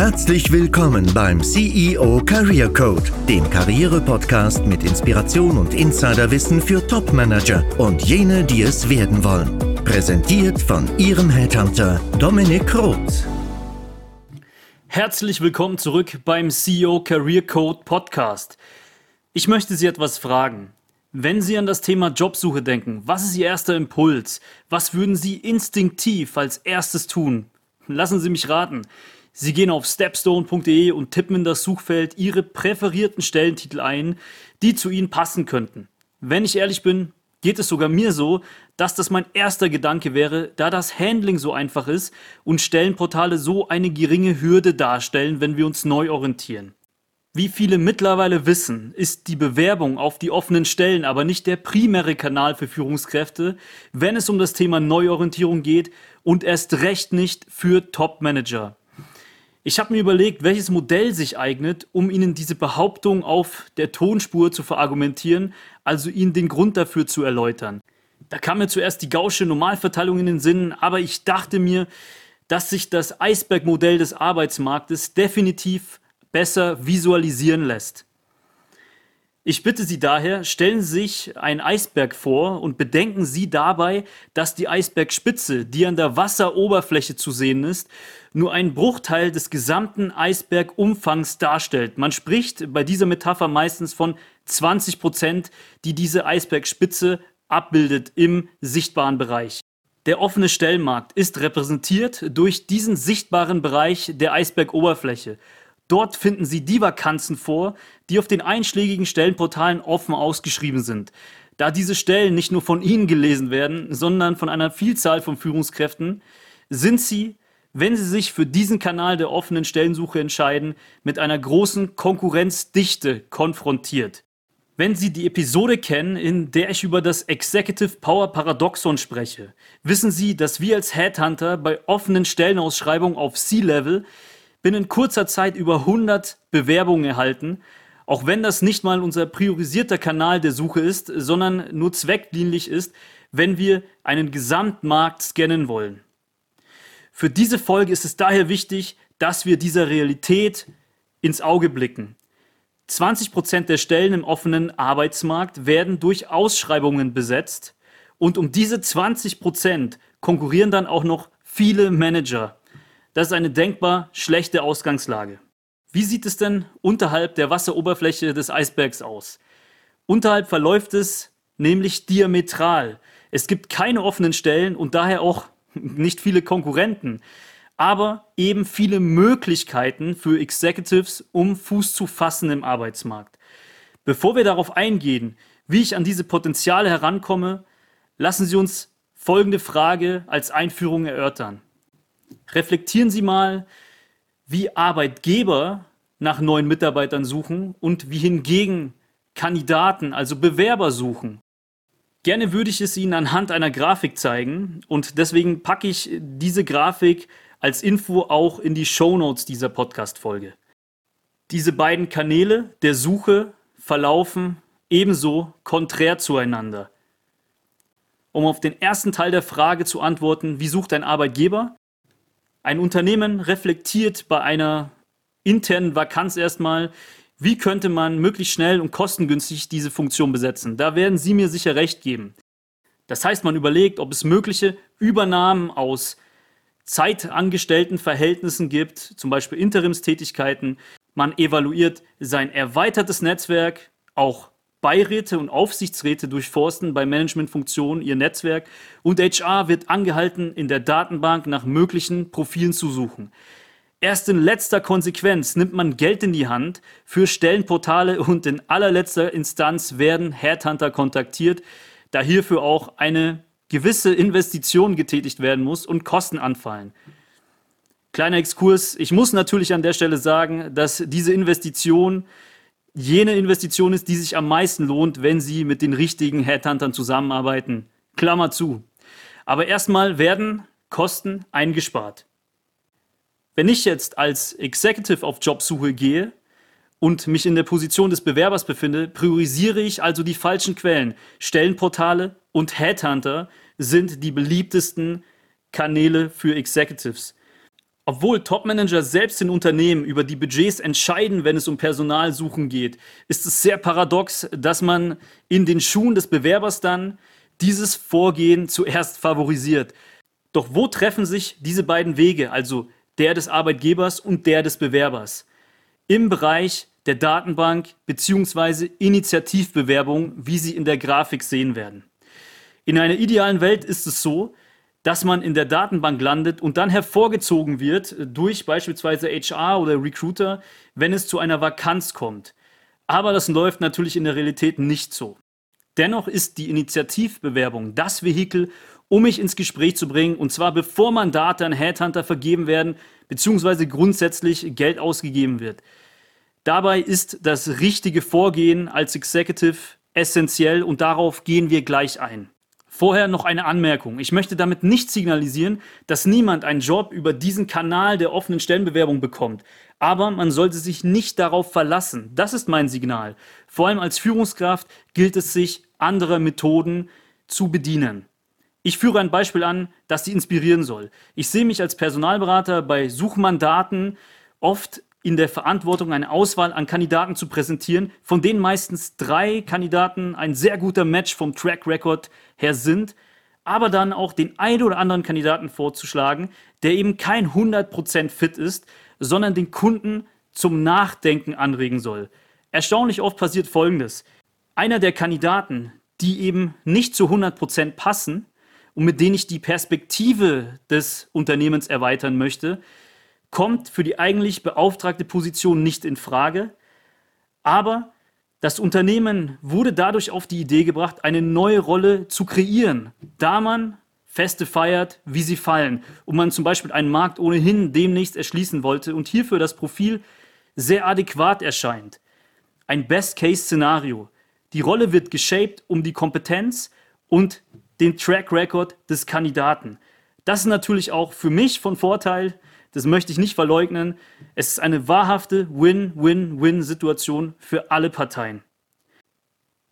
Herzlich willkommen beim CEO Career Code, dem Karriere-Podcast mit Inspiration und Insiderwissen für Top-Manager und jene, die es werden wollen. Präsentiert von Ihrem Headhunter Dominik Roth. Herzlich willkommen zurück beim CEO Career Code Podcast. Ich möchte Sie etwas fragen. Wenn Sie an das Thema Jobsuche denken, was ist Ihr erster Impuls? Was würden Sie instinktiv als erstes tun? Lassen Sie mich raten. Sie gehen auf stepstone.de und tippen in das Suchfeld Ihre präferierten Stellentitel ein, die zu Ihnen passen könnten. Wenn ich ehrlich bin, geht es sogar mir so, dass das mein erster Gedanke wäre, da das Handling so einfach ist und Stellenportale so eine geringe Hürde darstellen, wenn wir uns neu orientieren. Wie viele mittlerweile wissen, ist die Bewerbung auf die offenen Stellen aber nicht der primäre Kanal für Führungskräfte, wenn es um das Thema Neuorientierung geht und erst recht nicht für Top-Manager. Ich habe mir überlegt, welches Modell sich eignet, um Ihnen diese Behauptung auf der Tonspur zu verargumentieren, also Ihnen den Grund dafür zu erläutern. Da kam mir zuerst die gausche Normalverteilung in den Sinn, aber ich dachte mir, dass sich das Eisbergmodell des Arbeitsmarktes definitiv besser visualisieren lässt. Ich bitte Sie daher, stellen Sie sich einen Eisberg vor und bedenken Sie dabei, dass die Eisbergspitze, die an der Wasseroberfläche zu sehen ist, nur einen Bruchteil des gesamten Eisbergumfangs darstellt. Man spricht bei dieser Metapher meistens von 20 Prozent, die diese Eisbergspitze abbildet im sichtbaren Bereich. Der offene Stellmarkt ist repräsentiert durch diesen sichtbaren Bereich der Eisbergoberfläche. Dort finden Sie die Vakanzen vor, die auf den einschlägigen Stellenportalen offen ausgeschrieben sind. Da diese Stellen nicht nur von Ihnen gelesen werden, sondern von einer Vielzahl von Führungskräften, sind Sie, wenn Sie sich für diesen Kanal der offenen Stellensuche entscheiden, mit einer großen Konkurrenzdichte konfrontiert. Wenn Sie die Episode kennen, in der ich über das Executive Power Paradoxon spreche, wissen Sie, dass wir als Headhunter bei offenen Stellenausschreibungen auf C-Level binnen kurzer Zeit über 100 Bewerbungen erhalten, auch wenn das nicht mal unser priorisierter Kanal der Suche ist, sondern nur zweckdienlich ist, wenn wir einen Gesamtmarkt scannen wollen. Für diese Folge ist es daher wichtig, dass wir dieser Realität ins Auge blicken. 20% der Stellen im offenen Arbeitsmarkt werden durch Ausschreibungen besetzt und um diese 20% konkurrieren dann auch noch viele Manager. Das ist eine denkbar schlechte Ausgangslage. Wie sieht es denn unterhalb der Wasseroberfläche des Eisbergs aus? Unterhalb verläuft es nämlich diametral. Es gibt keine offenen Stellen und daher auch nicht viele Konkurrenten, aber eben viele Möglichkeiten für Executives, um Fuß zu fassen im Arbeitsmarkt. Bevor wir darauf eingehen, wie ich an diese Potenziale herankomme, lassen Sie uns folgende Frage als Einführung erörtern. Reflektieren Sie mal, wie Arbeitgeber nach neuen Mitarbeitern suchen und wie hingegen Kandidaten, also Bewerber suchen. Gerne würde ich es Ihnen anhand einer Grafik zeigen und deswegen packe ich diese Grafik als Info auch in die Show Notes dieser Podcast-Folge. Diese beiden Kanäle der Suche verlaufen ebenso konträr zueinander. Um auf den ersten Teil der Frage zu antworten, wie sucht ein Arbeitgeber, ein Unternehmen reflektiert bei einer internen Vakanz erstmal, wie könnte man möglichst schnell und kostengünstig diese Funktion besetzen. Da werden Sie mir sicher recht geben. Das heißt, man überlegt, ob es mögliche Übernahmen aus zeitangestellten Verhältnissen gibt, zum Beispiel Interimstätigkeiten. Man evaluiert sein erweitertes Netzwerk, auch Beiräte und Aufsichtsräte durchforsten bei Managementfunktionen ihr Netzwerk und HR wird angehalten, in der Datenbank nach möglichen Profilen zu suchen. Erst in letzter Konsequenz nimmt man Geld in die Hand für Stellenportale und in allerletzter Instanz werden Headhunter kontaktiert, da hierfür auch eine gewisse Investition getätigt werden muss und Kosten anfallen. Kleiner Exkurs, ich muss natürlich an der Stelle sagen, dass diese Investition jene Investition ist, die sich am meisten lohnt, wenn Sie mit den richtigen Headhuntern zusammenarbeiten. Klammer zu. Aber erstmal werden Kosten eingespart. Wenn ich jetzt als Executive auf Jobsuche gehe und mich in der Position des Bewerbers befinde, priorisiere ich also die falschen Quellen. Stellenportale und Headhunter sind die beliebtesten Kanäle für Executives. Obwohl Topmanager selbst in Unternehmen über die Budgets entscheiden, wenn es um Personalsuchen geht, ist es sehr paradox, dass man in den Schuhen des Bewerbers dann dieses Vorgehen zuerst favorisiert. Doch wo treffen sich diese beiden Wege, also der des Arbeitgebers und der des Bewerbers? Im Bereich der Datenbank bzw. Initiativbewerbung, wie Sie in der Grafik sehen werden. In einer idealen Welt ist es so, dass man in der Datenbank landet und dann hervorgezogen wird durch beispielsweise HR oder Recruiter, wenn es zu einer Vakanz kommt. Aber das läuft natürlich in der Realität nicht so. Dennoch ist die Initiativbewerbung das Vehikel, um mich ins Gespräch zu bringen, und zwar bevor Mandate an Headhunter vergeben werden, beziehungsweise grundsätzlich Geld ausgegeben wird. Dabei ist das richtige Vorgehen als Executive essentiell und darauf gehen wir gleich ein. Vorher noch eine Anmerkung. Ich möchte damit nicht signalisieren, dass niemand einen Job über diesen Kanal der offenen Stellenbewerbung bekommt. Aber man sollte sich nicht darauf verlassen. Das ist mein Signal. Vor allem als Führungskraft gilt es sich, andere Methoden zu bedienen. Ich führe ein Beispiel an, das Sie inspirieren soll. Ich sehe mich als Personalberater bei Suchmandaten oft in der Verantwortung, eine Auswahl an Kandidaten zu präsentieren, von denen meistens drei Kandidaten ein sehr guter Match vom Track Record her sind, aber dann auch den einen oder anderen Kandidaten vorzuschlagen, der eben kein 100% fit ist, sondern den Kunden zum Nachdenken anregen soll. Erstaunlich oft passiert Folgendes. Einer der Kandidaten, die eben nicht zu 100% passen und mit denen ich die Perspektive des Unternehmens erweitern möchte, kommt für die eigentlich beauftragte Position nicht in Frage, aber das Unternehmen wurde dadurch auf die Idee gebracht, eine neue Rolle zu kreieren, da man Feste feiert, wie sie fallen und man zum Beispiel einen Markt ohnehin demnächst erschließen wollte und hierfür das Profil sehr adäquat erscheint. Ein Best-Case-Szenario. Die Rolle wird geshaped um die Kompetenz und den Track Record des Kandidaten. Das ist natürlich auch für mich von Vorteil, das möchte ich nicht verleugnen. Es ist eine wahrhafte Win-Win-Win-Situation für alle Parteien.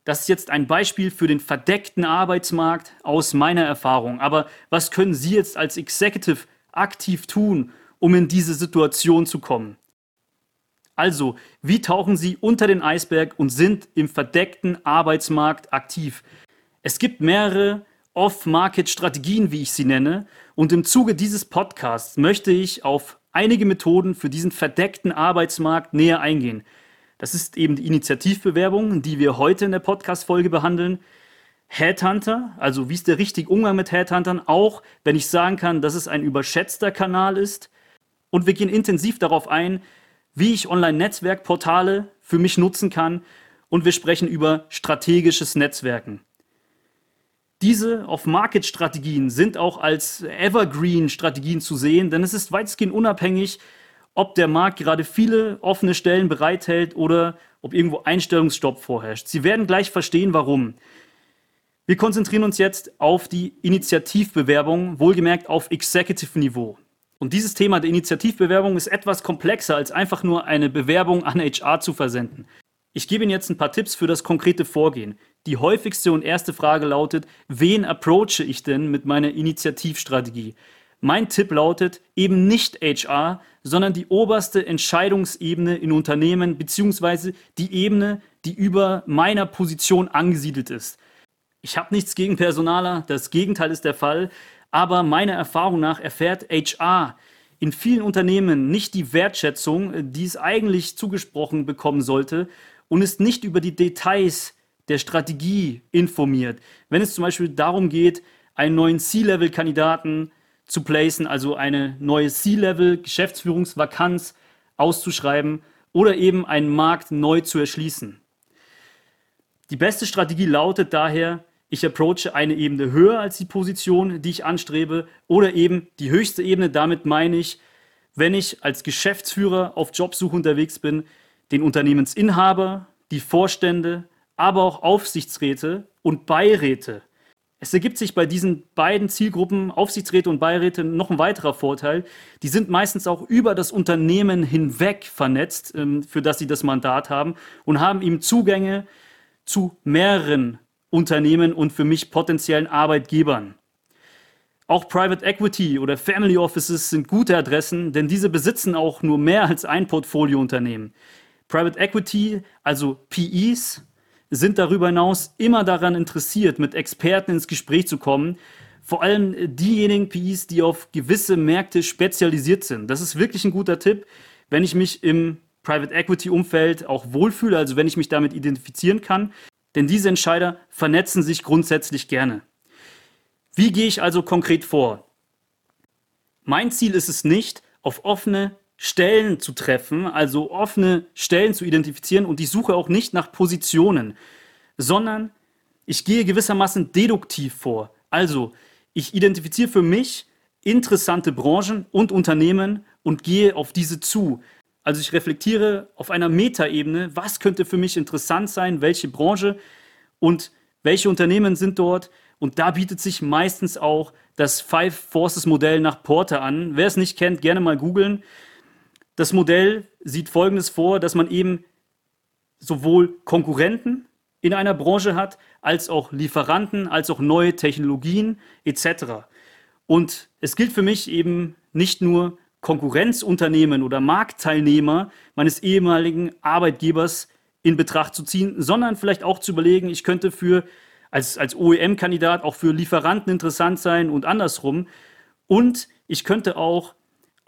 Das ist jetzt ein Beispiel für den verdeckten Arbeitsmarkt aus meiner Erfahrung. Aber was können Sie jetzt als Executive aktiv tun, um in diese Situation zu kommen? Also, wie tauchen Sie unter den Eisberg und sind im verdeckten Arbeitsmarkt aktiv? Es gibt mehrere Off-Market-Strategien, wie ich sie nenne. Und im Zuge dieses Podcasts möchte ich auf einige Methoden für diesen verdeckten Arbeitsmarkt näher eingehen. Das ist eben die Initiativbewerbung, die wir heute in der Podcast-Folge behandeln. Headhunter, also wie ist der richtige Umgang mit Headhuntern, auch wenn ich sagen kann, dass es ein überschätzter Kanal ist. Und wir gehen intensiv darauf ein, wie ich Online-Netzwerkportale für mich nutzen kann. Und wir sprechen über strategisches Netzwerken. Diese Off-Market-Strategien sind auch als Evergreen-Strategien zu sehen, denn es ist weitestgehend unabhängig, ob der Markt gerade viele offene Stellen bereithält oder ob irgendwo Einstellungsstopp vorherrscht. Sie werden gleich verstehen, warum. Wir konzentrieren uns jetzt auf die Initiativbewerbung, wohlgemerkt auf Executive-Niveau. Und dieses Thema der Initiativbewerbung ist etwas komplexer als einfach nur eine Bewerbung an HR zu versenden. Ich gebe Ihnen jetzt ein paar Tipps für das konkrete Vorgehen. Die häufigste und erste Frage lautet, wen approache ich denn mit meiner Initiativstrategie? Mein Tipp lautet eben nicht HR, sondern die oberste Entscheidungsebene in Unternehmen beziehungsweise die Ebene, die über meiner Position angesiedelt ist. Ich habe nichts gegen Personaler, das Gegenteil ist der Fall, aber meiner Erfahrung nach erfährt HR in vielen Unternehmen nicht die Wertschätzung, die es eigentlich zugesprochen bekommen sollte und ist nicht über die Details der Strategie informiert. Wenn es zum Beispiel darum geht, einen neuen C-Level-Kandidaten zu placen, also eine neue C-Level-Geschäftsführungsvakanz auszuschreiben oder eben einen Markt neu zu erschließen. Die beste Strategie lautet daher, ich approache eine Ebene höher als die Position, die ich anstrebe, oder eben die höchste Ebene. Damit meine ich, wenn ich als Geschäftsführer auf Jobsuche unterwegs bin, den Unternehmensinhaber, die Vorstände, aber auch Aufsichtsräte und Beiräte. Es ergibt sich bei diesen beiden Zielgruppen, Aufsichtsräte und Beiräte, noch ein weiterer Vorteil. Die sind meistens auch über das Unternehmen hinweg vernetzt, ähm, für das sie das Mandat haben und haben eben Zugänge zu mehreren Unternehmen und für mich potenziellen Arbeitgebern. Auch Private Equity oder Family Offices sind gute Adressen, denn diese besitzen auch nur mehr als ein Portfoliounternehmen. Private Equity, also PEs, sind darüber hinaus immer daran interessiert, mit Experten ins Gespräch zu kommen. Vor allem diejenigen PEs, die auf gewisse Märkte spezialisiert sind. Das ist wirklich ein guter Tipp, wenn ich mich im Private Equity Umfeld auch wohlfühle, also wenn ich mich damit identifizieren kann. Denn diese Entscheider vernetzen sich grundsätzlich gerne. Wie gehe ich also konkret vor? Mein Ziel ist es nicht, auf offene Stellen zu treffen, also offene Stellen zu identifizieren und ich suche auch nicht nach Positionen, sondern ich gehe gewissermaßen deduktiv vor. Also ich identifiziere für mich interessante Branchen und Unternehmen und gehe auf diese zu. Also ich reflektiere auf einer Metaebene, was könnte für mich interessant sein, welche Branche und welche Unternehmen sind dort und da bietet sich meistens auch das Five Forces Modell nach Porter an. Wer es nicht kennt, gerne mal googeln. Das Modell sieht Folgendes vor, dass man eben sowohl Konkurrenten in einer Branche hat, als auch Lieferanten, als auch neue Technologien etc. Und es gilt für mich eben nicht nur Konkurrenzunternehmen oder Marktteilnehmer meines ehemaligen Arbeitgebers in Betracht zu ziehen, sondern vielleicht auch zu überlegen, ich könnte für als, als OEM-Kandidat auch für Lieferanten interessant sein und andersrum. Und ich könnte auch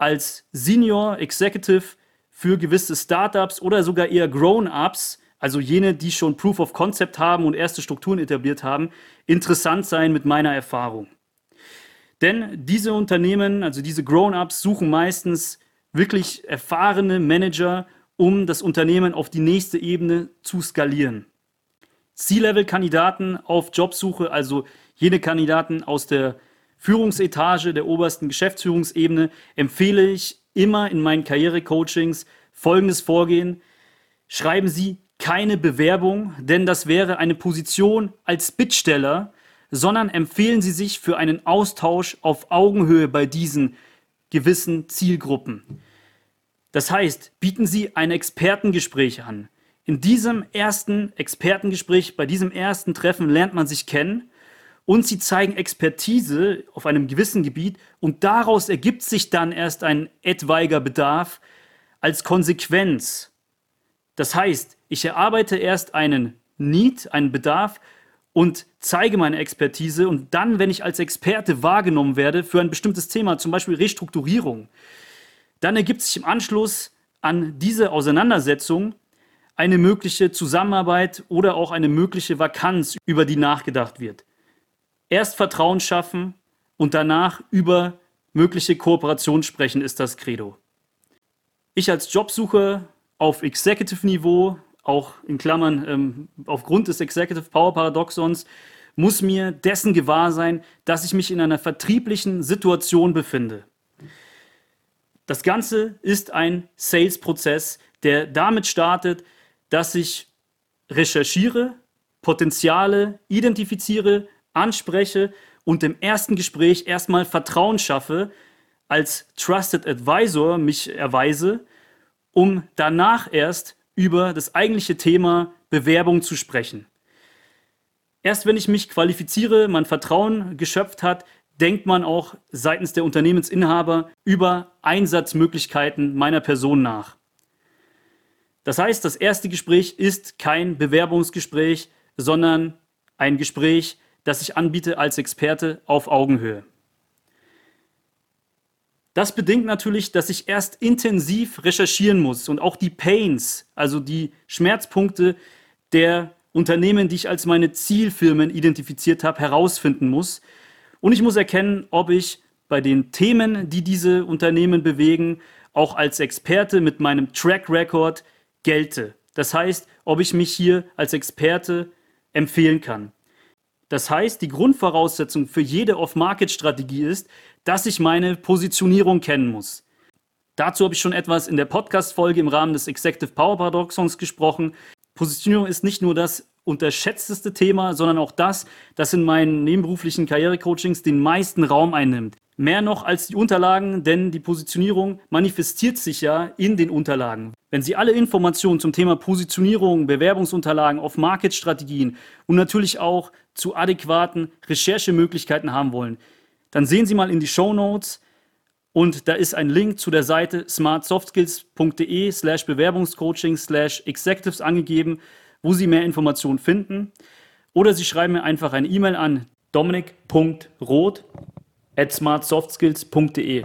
als Senior Executive für gewisse Startups oder sogar eher Grown-ups, also jene, die schon Proof of Concept haben und erste Strukturen etabliert haben, interessant sein mit meiner Erfahrung. Denn diese Unternehmen, also diese Grown-ups, suchen meistens wirklich erfahrene Manager, um das Unternehmen auf die nächste Ebene zu skalieren. C-Level-Kandidaten auf Jobsuche, also jene Kandidaten aus der Führungsetage der obersten Geschäftsführungsebene, empfehle ich immer in meinen Karrierecoachings folgendes Vorgehen. Schreiben Sie keine Bewerbung, denn das wäre eine Position als Bittsteller, sondern empfehlen Sie sich für einen Austausch auf Augenhöhe bei diesen gewissen Zielgruppen. Das heißt, bieten Sie ein Expertengespräch an. In diesem ersten Expertengespräch, bei diesem ersten Treffen lernt man sich kennen und sie zeigen Expertise auf einem gewissen Gebiet und daraus ergibt sich dann erst ein etwaiger Bedarf als Konsequenz. Das heißt, ich erarbeite erst einen Need, einen Bedarf und zeige meine Expertise und dann, wenn ich als Experte wahrgenommen werde für ein bestimmtes Thema, zum Beispiel Restrukturierung, dann ergibt sich im Anschluss an diese Auseinandersetzung eine mögliche Zusammenarbeit oder auch eine mögliche Vakanz, über die nachgedacht wird. Erst Vertrauen schaffen und danach über mögliche Kooperation sprechen, ist das Credo. Ich als Jobsucher auf Executive-Niveau, auch in Klammern ähm, aufgrund des Executive Power Paradoxons, muss mir dessen gewahr sein, dass ich mich in einer vertrieblichen Situation befinde. Das Ganze ist ein Sales-Prozess, der damit startet, dass ich recherchiere, Potenziale identifiziere, anspreche und im ersten Gespräch erstmal Vertrauen schaffe, als Trusted Advisor mich erweise, um danach erst über das eigentliche Thema Bewerbung zu sprechen. Erst wenn ich mich qualifiziere, mein Vertrauen geschöpft hat, denkt man auch seitens der Unternehmensinhaber über Einsatzmöglichkeiten meiner Person nach. Das heißt, das erste Gespräch ist kein Bewerbungsgespräch, sondern ein Gespräch, das ich anbiete als Experte auf Augenhöhe. Das bedingt natürlich, dass ich erst intensiv recherchieren muss und auch die Pains, also die Schmerzpunkte der Unternehmen, die ich als meine Zielfirmen identifiziert habe, herausfinden muss. Und ich muss erkennen, ob ich bei den Themen, die diese Unternehmen bewegen, auch als Experte mit meinem Track Record gelte. Das heißt, ob ich mich hier als Experte empfehlen kann. Das heißt, die Grundvoraussetzung für jede Off-Market-Strategie ist, dass ich meine Positionierung kennen muss. Dazu habe ich schon etwas in der Podcast-Folge im Rahmen des Executive Power Paradoxons gesprochen. Positionierung ist nicht nur das unterschätzteste Thema, sondern auch das, das in meinen nebenberuflichen Karrierecoachings den meisten Raum einnimmt. Mehr noch als die Unterlagen, denn die Positionierung manifestiert sich ja in den Unterlagen. Wenn Sie alle Informationen zum Thema Positionierung, Bewerbungsunterlagen, Off-Market-Strategien und natürlich auch zu adäquaten Recherchemöglichkeiten haben wollen, dann sehen Sie mal in die Show Notes und da ist ein Link zu der Seite smartsoftskills.de slash Bewerbungscoaching slash Executives angegeben, wo Sie mehr Informationen finden. Oder Sie schreiben mir einfach eine E-Mail an dominik.roth at smartsoftskills.de.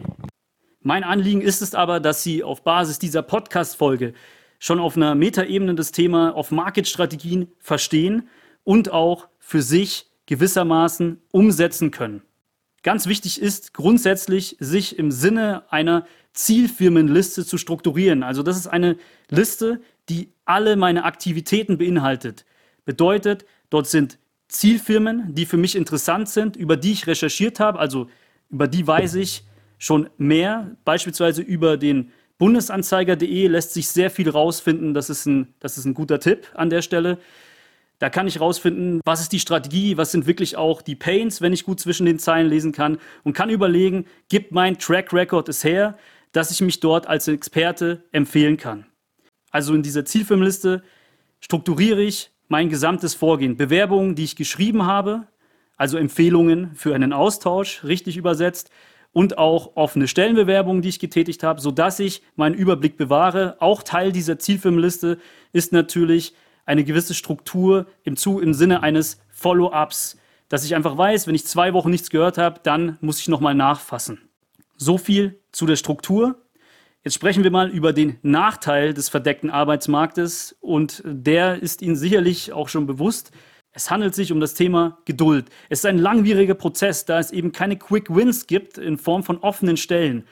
Mein Anliegen ist es aber, dass Sie auf Basis dieser Podcast-Folge schon auf einer Metaebene das Thema auf Market-Strategien verstehen und auch für sich gewissermaßen umsetzen können. Ganz wichtig ist grundsätzlich, sich im Sinne einer Zielfirmenliste zu strukturieren. Also das ist eine Liste, die alle meine Aktivitäten beinhaltet. Bedeutet, dort sind Zielfirmen, die für mich interessant sind, über die ich recherchiert habe, also über die weiß ich schon mehr. Beispielsweise über den Bundesanzeiger.de lässt sich sehr viel rausfinden. Das ist, ein, das ist ein guter Tipp an der Stelle. Da kann ich rausfinden, was ist die Strategie, was sind wirklich auch die Pains, wenn ich gut zwischen den Zeilen lesen kann und kann überlegen, gibt mein Track Record es her, dass ich mich dort als Experte empfehlen kann. Also in dieser Zielfilmliste strukturiere ich mein gesamtes Vorgehen. Bewerbungen, die ich geschrieben habe, also Empfehlungen für einen Austausch, richtig übersetzt, und auch offene Stellenbewerbungen, die ich getätigt habe, sodass ich meinen Überblick bewahre. Auch Teil dieser Zielfilmliste ist natürlich eine gewisse Struktur im, Zu im Sinne eines Follow-ups, dass ich einfach weiß, wenn ich zwei Wochen nichts gehört habe, dann muss ich nochmal nachfassen. So viel zu der Struktur. Jetzt sprechen wir mal über den Nachteil des verdeckten Arbeitsmarktes und der ist Ihnen sicherlich auch schon bewusst. Es handelt sich um das Thema Geduld. Es ist ein langwieriger Prozess, da es eben keine Quick Wins gibt in Form von offenen Stellen.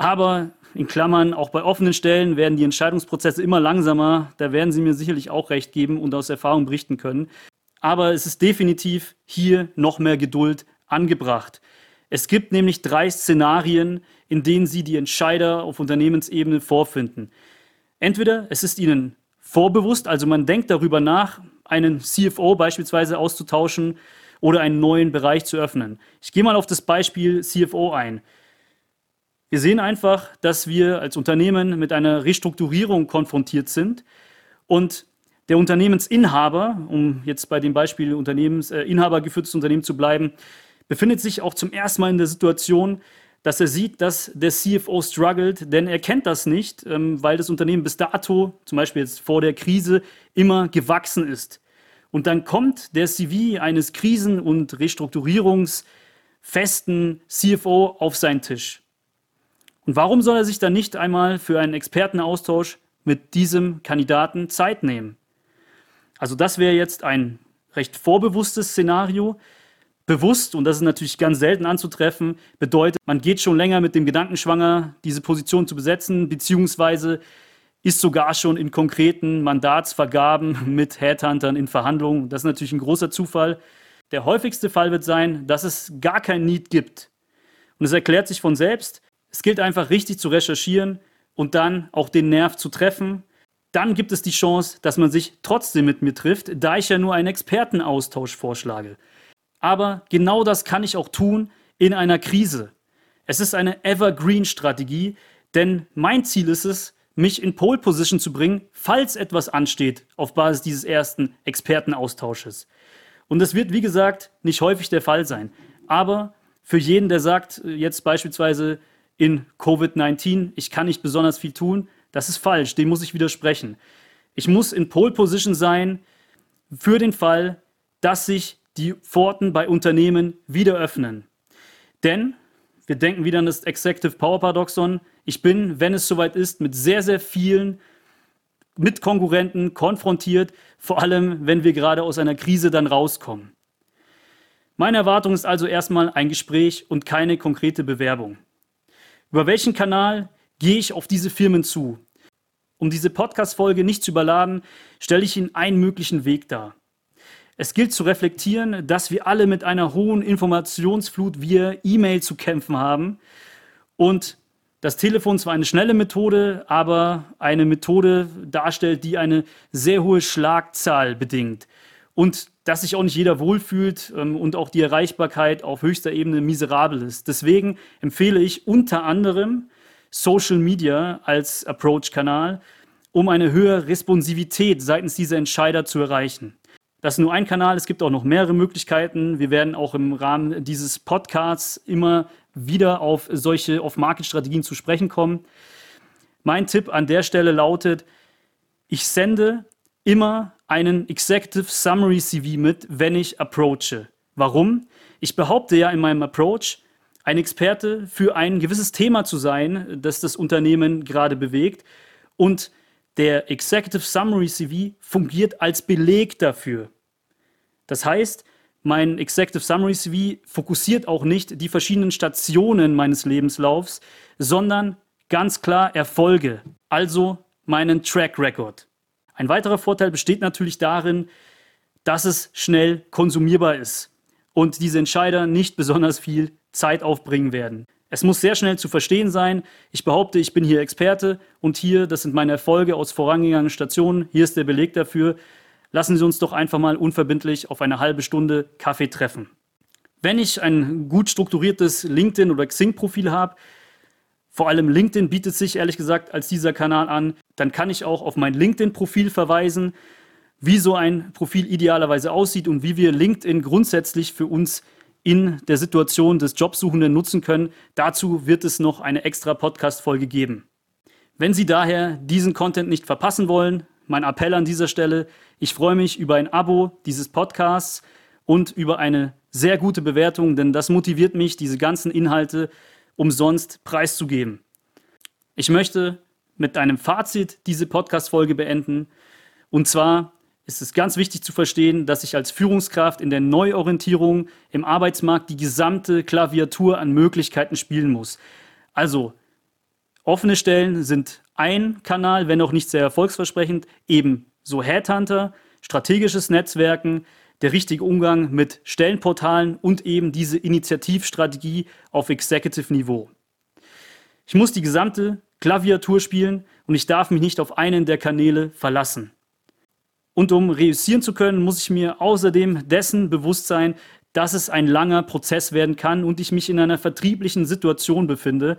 Aber in Klammern, auch bei offenen Stellen werden die Entscheidungsprozesse immer langsamer. Da werden Sie mir sicherlich auch recht geben und aus Erfahrung berichten können. Aber es ist definitiv hier noch mehr Geduld angebracht. Es gibt nämlich drei Szenarien, in denen Sie die Entscheider auf Unternehmensebene vorfinden. Entweder es ist Ihnen vorbewusst, also man denkt darüber nach, einen CFO beispielsweise auszutauschen oder einen neuen Bereich zu öffnen. Ich gehe mal auf das Beispiel CFO ein. Wir sehen einfach, dass wir als Unternehmen mit einer Restrukturierung konfrontiert sind und der Unternehmensinhaber, um jetzt bei dem Beispiel Unternehmens, äh, inhabergeführtes Unternehmen zu bleiben, befindet sich auch zum ersten Mal in der Situation, dass er sieht, dass der CFO struggelt, denn er kennt das nicht, ähm, weil das Unternehmen bis dato, zum Beispiel jetzt vor der Krise, immer gewachsen ist. Und dann kommt der CV eines Krisen- und Restrukturierungsfesten CFO auf seinen Tisch. Und warum soll er sich dann nicht einmal für einen Expertenaustausch mit diesem Kandidaten Zeit nehmen? Also das wäre jetzt ein recht vorbewusstes Szenario. Bewusst, und das ist natürlich ganz selten anzutreffen, bedeutet, man geht schon länger mit dem Gedanken schwanger, diese Position zu besetzen, beziehungsweise ist sogar schon in konkreten Mandatsvergaben mit Headhuntern in Verhandlungen. Das ist natürlich ein großer Zufall. Der häufigste Fall wird sein, dass es gar kein Need gibt. Und es erklärt sich von selbst, es gilt einfach richtig zu recherchieren und dann auch den Nerv zu treffen. Dann gibt es die Chance, dass man sich trotzdem mit mir trifft, da ich ja nur einen Expertenaustausch vorschlage. Aber genau das kann ich auch tun in einer Krise. Es ist eine Evergreen-Strategie, denn mein Ziel ist es, mich in Pole Position zu bringen, falls etwas ansteht auf Basis dieses ersten Expertenaustausches. Und das wird, wie gesagt, nicht häufig der Fall sein. Aber für jeden, der sagt, jetzt beispielsweise, in Covid-19, ich kann nicht besonders viel tun, das ist falsch, dem muss ich widersprechen. Ich muss in Pole Position sein für den Fall, dass sich die Pforten bei Unternehmen wieder öffnen. Denn wir denken wieder an das Executive Power Paradoxon. Ich bin, wenn es soweit ist, mit sehr, sehr vielen Mitkonkurrenten konfrontiert, vor allem wenn wir gerade aus einer Krise dann rauskommen. Meine Erwartung ist also erstmal ein Gespräch und keine konkrete Bewerbung. Über welchen Kanal gehe ich auf diese Firmen zu? Um diese Podcast-Folge nicht zu überladen, stelle ich Ihnen einen möglichen Weg dar. Es gilt zu reflektieren, dass wir alle mit einer hohen Informationsflut via E-Mail zu kämpfen haben und das Telefon zwar eine schnelle Methode, aber eine Methode darstellt, die eine sehr hohe Schlagzahl bedingt und dass sich auch nicht jeder wohlfühlt ähm, und auch die Erreichbarkeit auf höchster Ebene miserabel ist. Deswegen empfehle ich unter anderem Social Media als Approach-Kanal, um eine höhere Responsivität seitens dieser Entscheider zu erreichen. Das ist nur ein Kanal, es gibt auch noch mehrere Möglichkeiten. Wir werden auch im Rahmen dieses Podcasts immer wieder auf solche Off-Market-Strategien zu sprechen kommen. Mein Tipp an der Stelle lautet, ich sende immer einen Executive Summary CV mit, wenn ich approache. Warum? Ich behaupte ja in meinem Approach, ein Experte für ein gewisses Thema zu sein, das das Unternehmen gerade bewegt. Und der Executive Summary CV fungiert als Beleg dafür. Das heißt, mein Executive Summary CV fokussiert auch nicht die verschiedenen Stationen meines Lebenslaufs, sondern ganz klar Erfolge, also meinen Track Record. Ein weiterer Vorteil besteht natürlich darin, dass es schnell konsumierbar ist und diese Entscheider nicht besonders viel Zeit aufbringen werden. Es muss sehr schnell zu verstehen sein. Ich behaupte, ich bin hier Experte und hier, das sind meine Erfolge aus vorangegangenen Stationen. Hier ist der Beleg dafür. Lassen Sie uns doch einfach mal unverbindlich auf eine halbe Stunde Kaffee treffen. Wenn ich ein gut strukturiertes LinkedIn- oder Xing-Profil habe, vor allem LinkedIn bietet sich ehrlich gesagt als dieser Kanal an, dann kann ich auch auf mein LinkedIn-Profil verweisen, wie so ein Profil idealerweise aussieht und wie wir LinkedIn grundsätzlich für uns in der Situation des Jobsuchenden nutzen können. Dazu wird es noch eine extra Podcast-Folge geben. Wenn Sie daher diesen Content nicht verpassen wollen, mein Appell an dieser Stelle, ich freue mich über ein Abo dieses Podcasts und über eine sehr gute Bewertung, denn das motiviert mich, diese ganzen Inhalte umsonst preiszugeben. Ich möchte mit einem Fazit diese Podcast-Folge beenden. Und zwar ist es ganz wichtig zu verstehen, dass ich als Führungskraft in der Neuorientierung im Arbeitsmarkt die gesamte Klaviatur an Möglichkeiten spielen muss. Also, offene Stellen sind ein Kanal, wenn auch nicht sehr erfolgsversprechend, eben so Headhunter, strategisches Netzwerken, der richtige Umgang mit Stellenportalen und eben diese Initiativstrategie auf Executive-Niveau. Ich muss die gesamte Klaviatur spielen und ich darf mich nicht auf einen der Kanäle verlassen. Und um reüssieren zu können, muss ich mir außerdem dessen bewusst sein, dass es ein langer Prozess werden kann und ich mich in einer vertrieblichen Situation befinde,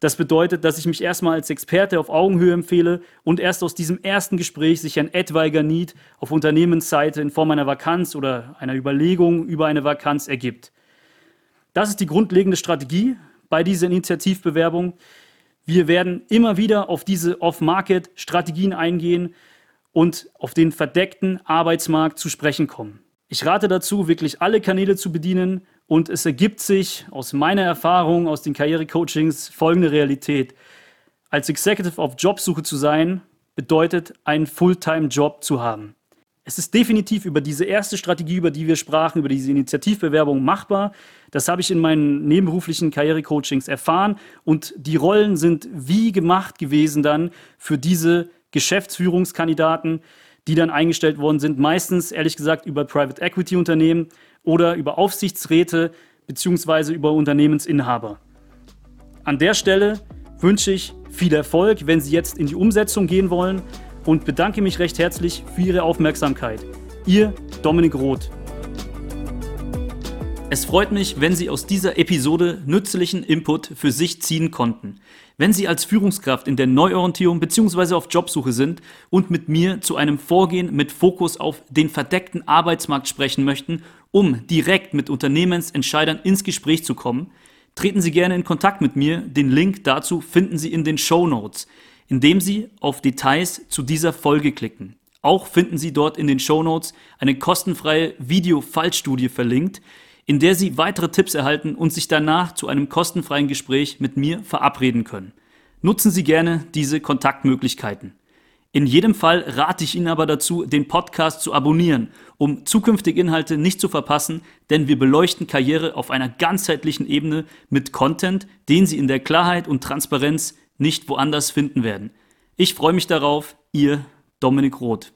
das bedeutet, dass ich mich erstmal als Experte auf Augenhöhe empfehle und erst aus diesem ersten Gespräch sich ein etwaiger Need auf Unternehmensseite in Form einer Vakanz oder einer Überlegung über eine Vakanz ergibt. Das ist die grundlegende Strategie bei dieser Initiativbewerbung. Wir werden immer wieder auf diese Off-Market-Strategien eingehen und auf den verdeckten Arbeitsmarkt zu sprechen kommen. Ich rate dazu, wirklich alle Kanäle zu bedienen und es ergibt sich aus meiner Erfahrung aus den Karrierecoachings folgende Realität. Als Executive auf Jobsuche zu sein, bedeutet, einen Fulltime-Job zu haben. Es ist definitiv über diese erste Strategie, über die wir sprachen, über diese Initiativbewerbung machbar. Das habe ich in meinen nebenberuflichen Karrierecoachings erfahren und die Rollen sind wie gemacht gewesen dann für diese Geschäftsführungskandidaten, die dann eingestellt worden sind, meistens ehrlich gesagt über Private Equity Unternehmen oder über Aufsichtsräte bzw. über Unternehmensinhaber. An der Stelle wünsche ich viel Erfolg, wenn Sie jetzt in die Umsetzung gehen wollen und bedanke mich recht herzlich für Ihre Aufmerksamkeit. Ihr Dominik Roth. Es freut mich, wenn Sie aus dieser Episode nützlichen Input für sich ziehen konnten. Wenn Sie als Führungskraft in der Neuorientierung bzw. auf Jobsuche sind und mit mir zu einem Vorgehen mit Fokus auf den verdeckten Arbeitsmarkt sprechen möchten, um direkt mit Unternehmensentscheidern ins Gespräch zu kommen, treten Sie gerne in Kontakt mit mir. Den Link dazu finden Sie in den Show Notes, indem Sie auf Details zu dieser Folge klicken. Auch finden Sie dort in den Show Notes eine kostenfreie Video-Fallstudie verlinkt, in der Sie weitere Tipps erhalten und sich danach zu einem kostenfreien Gespräch mit mir verabreden können. Nutzen Sie gerne diese Kontaktmöglichkeiten. In jedem Fall rate ich Ihnen aber dazu, den Podcast zu abonnieren, um zukünftige Inhalte nicht zu verpassen, denn wir beleuchten Karriere auf einer ganzheitlichen Ebene mit Content, den Sie in der Klarheit und Transparenz nicht woanders finden werden. Ich freue mich darauf, Ihr Dominik Roth.